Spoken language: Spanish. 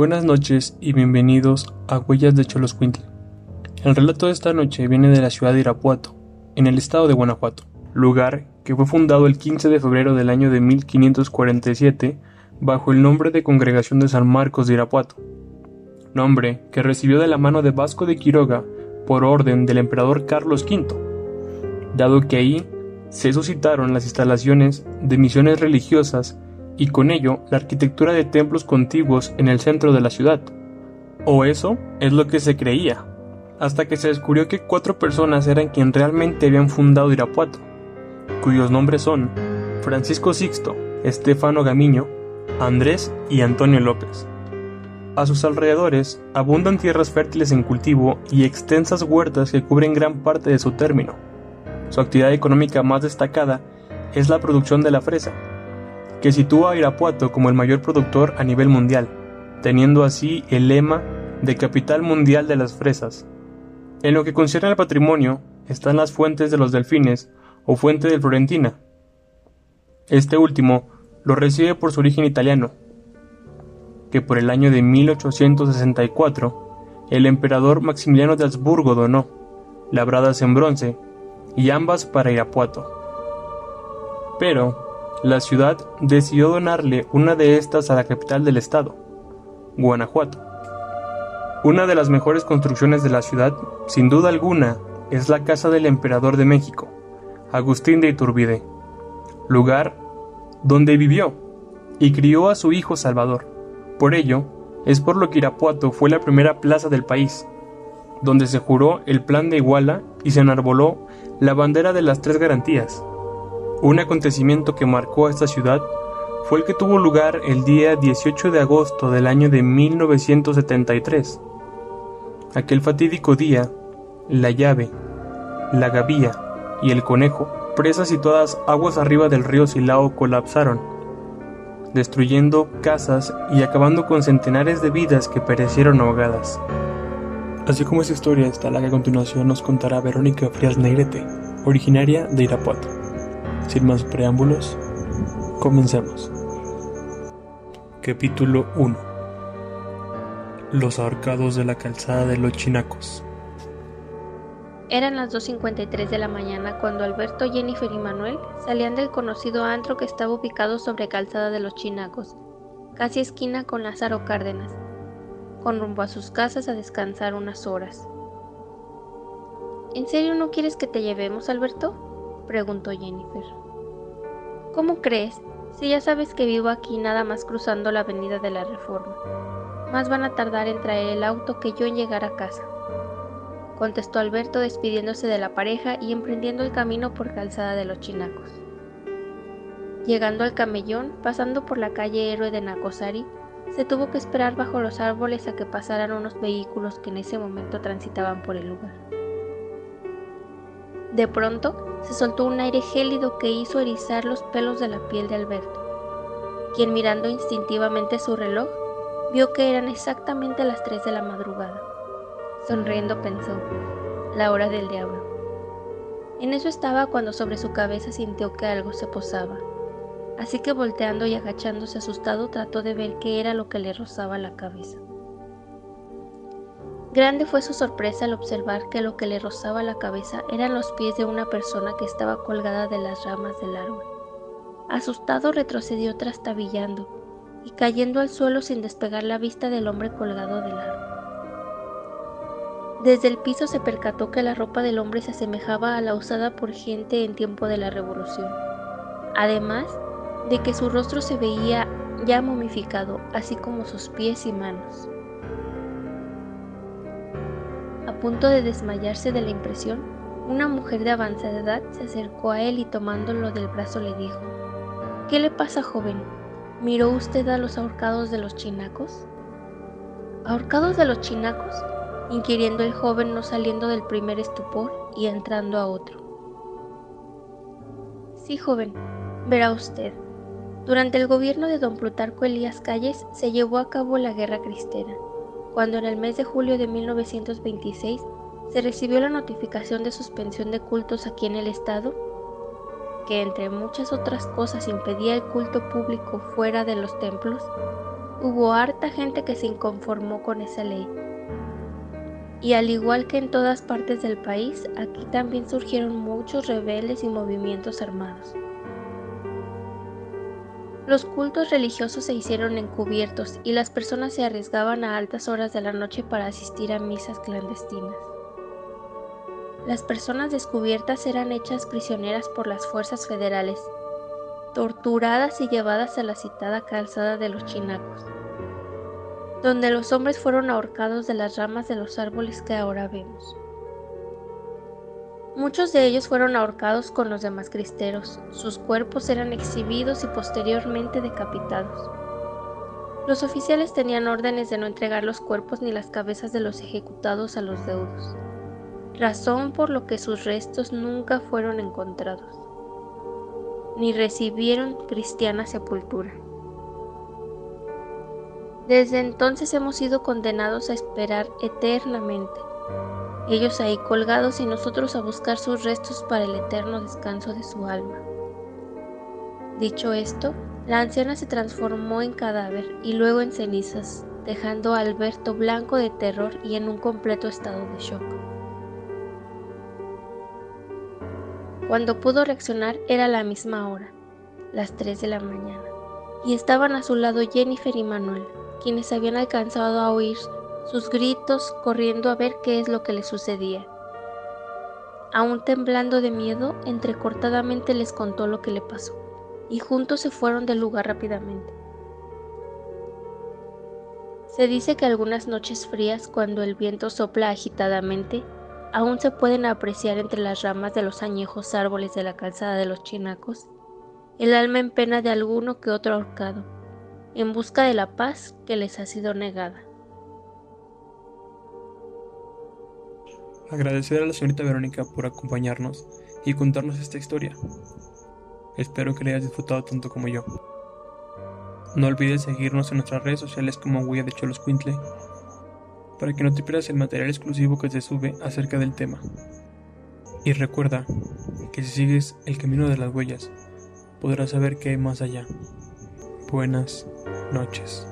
Buenas noches y bienvenidos a Huellas de Choloscuintla. El relato de esta noche viene de la ciudad de Irapuato, en el estado de Guanajuato, lugar que fue fundado el 15 de febrero del año de 1547 bajo el nombre de Congregación de San Marcos de Irapuato, nombre que recibió de la mano de Vasco de Quiroga por orden del emperador Carlos V, dado que ahí se suscitaron las instalaciones de misiones religiosas y con ello la arquitectura de templos contiguos en el centro de la ciudad. O eso es lo que se creía, hasta que se descubrió que cuatro personas eran quien realmente habían fundado Irapuato, cuyos nombres son Francisco Sixto, Estefano Gamiño, Andrés y Antonio López. A sus alrededores abundan tierras fértiles en cultivo y extensas huertas que cubren gran parte de su término. Su actividad económica más destacada es la producción de la fresa, que sitúa a Irapuato como el mayor productor a nivel mundial, teniendo así el lema de capital mundial de las fresas. En lo que concierne al patrimonio, están las fuentes de los delfines o fuente del Florentina. Este último lo recibe por su origen italiano, que por el año de 1864 el emperador Maximiliano de Habsburgo donó, labradas en bronce, y ambas para Irapuato. Pero, la ciudad decidió donarle una de estas a la capital del estado, Guanajuato. Una de las mejores construcciones de la ciudad, sin duda alguna, es la casa del emperador de México, Agustín de Iturbide, lugar donde vivió y crió a su hijo Salvador. Por ello, es por lo que Irapuato fue la primera plaza del país, donde se juró el plan de Iguala y se enarboló la bandera de las tres garantías, un acontecimiento que marcó a esta ciudad fue el que tuvo lugar el día 18 de agosto del año de 1973. Aquel fatídico día, la llave, la gavía y el conejo, presas situadas aguas arriba del río Silao, colapsaron, destruyendo casas y acabando con centenares de vidas que perecieron ahogadas. Así como esa historia está la que a continuación nos contará Verónica Frías Negrete, originaria de Irapuato. Sin más preámbulos, comencemos. Capítulo 1 Los ahorcados de la calzada de los chinacos. Eran las 2.53 de la mañana cuando Alberto, Jennifer y Manuel salían del conocido antro que estaba ubicado sobre Calzada de los Chinacos, casi esquina con Lázaro Cárdenas, con rumbo a sus casas a descansar unas horas. ¿En serio no quieres que te llevemos, Alberto? Preguntó Jennifer. ¿Cómo crees? Si ya sabes que vivo aquí nada más cruzando la avenida de la Reforma. Más van a tardar en traer el auto que yo en llegar a casa. Contestó Alberto despidiéndose de la pareja y emprendiendo el camino por calzada de los chinacos. Llegando al camellón, pasando por la calle Héroe de Nacosari, se tuvo que esperar bajo los árboles a que pasaran unos vehículos que en ese momento transitaban por el lugar. De pronto se soltó un aire gélido que hizo erizar los pelos de la piel de Alberto, quien mirando instintivamente su reloj vio que eran exactamente las 3 de la madrugada. Sonriendo pensó, la hora del diablo. En eso estaba cuando sobre su cabeza sintió que algo se posaba, así que volteando y agachándose asustado trató de ver qué era lo que le rozaba la cabeza. Grande fue su sorpresa al observar que lo que le rozaba la cabeza eran los pies de una persona que estaba colgada de las ramas del árbol. Asustado retrocedió trastabillando y cayendo al suelo sin despegar la vista del hombre colgado del árbol. Desde el piso se percató que la ropa del hombre se asemejaba a la usada por gente en tiempo de la revolución, además de que su rostro se veía ya momificado, así como sus pies y manos. Punto de desmayarse de la impresión, una mujer de avanzada edad se acercó a él y tomándolo del brazo le dijo, ¿Qué le pasa, joven? ¿Miró usted a los ahorcados de los chinacos? ¿Ahorcados de los chinacos? inquiriendo el joven no saliendo del primer estupor y entrando a otro. Sí, joven, verá usted. Durante el gobierno de don Plutarco Elías Calles se llevó a cabo la guerra cristera cuando en el mes de julio de 1926 se recibió la notificación de suspensión de cultos aquí en el estado, que entre muchas otras cosas impedía el culto público fuera de los templos, hubo harta gente que se inconformó con esa ley. Y al igual que en todas partes del país, aquí también surgieron muchos rebeldes y movimientos armados. Los cultos religiosos se hicieron encubiertos y las personas se arriesgaban a altas horas de la noche para asistir a misas clandestinas. Las personas descubiertas eran hechas prisioneras por las fuerzas federales, torturadas y llevadas a la citada calzada de los chinacos, donde los hombres fueron ahorcados de las ramas de los árboles que ahora vemos. Muchos de ellos fueron ahorcados con los demás cristeros, sus cuerpos eran exhibidos y posteriormente decapitados. Los oficiales tenían órdenes de no entregar los cuerpos ni las cabezas de los ejecutados a los deudos, razón por lo que sus restos nunca fueron encontrados, ni recibieron cristiana sepultura. Desde entonces hemos sido condenados a esperar eternamente ellos ahí colgados y nosotros a buscar sus restos para el eterno descanso de su alma. Dicho esto, la anciana se transformó en cadáver y luego en cenizas, dejando a Alberto blanco de terror y en un completo estado de shock. Cuando pudo reaccionar era la misma hora, las 3 de la mañana, y estaban a su lado Jennifer y Manuel, quienes habían alcanzado a oír sus gritos corriendo a ver qué es lo que le sucedía. Aún temblando de miedo, entrecortadamente les contó lo que le pasó, y juntos se fueron del lugar rápidamente. Se dice que algunas noches frías, cuando el viento sopla agitadamente, aún se pueden apreciar entre las ramas de los añejos árboles de la calzada de los chinacos el alma en pena de alguno que otro ahorcado, en busca de la paz que les ha sido negada. Agradecer a la señorita Verónica por acompañarnos y contarnos esta historia. Espero que la hayas disfrutado tanto como yo. No olvides seguirnos en nuestras redes sociales como Huella de Cholos Quintle para que no te pierdas el material exclusivo que se sube acerca del tema. Y recuerda que si sigues el camino de las huellas, podrás saber qué hay más allá. Buenas noches.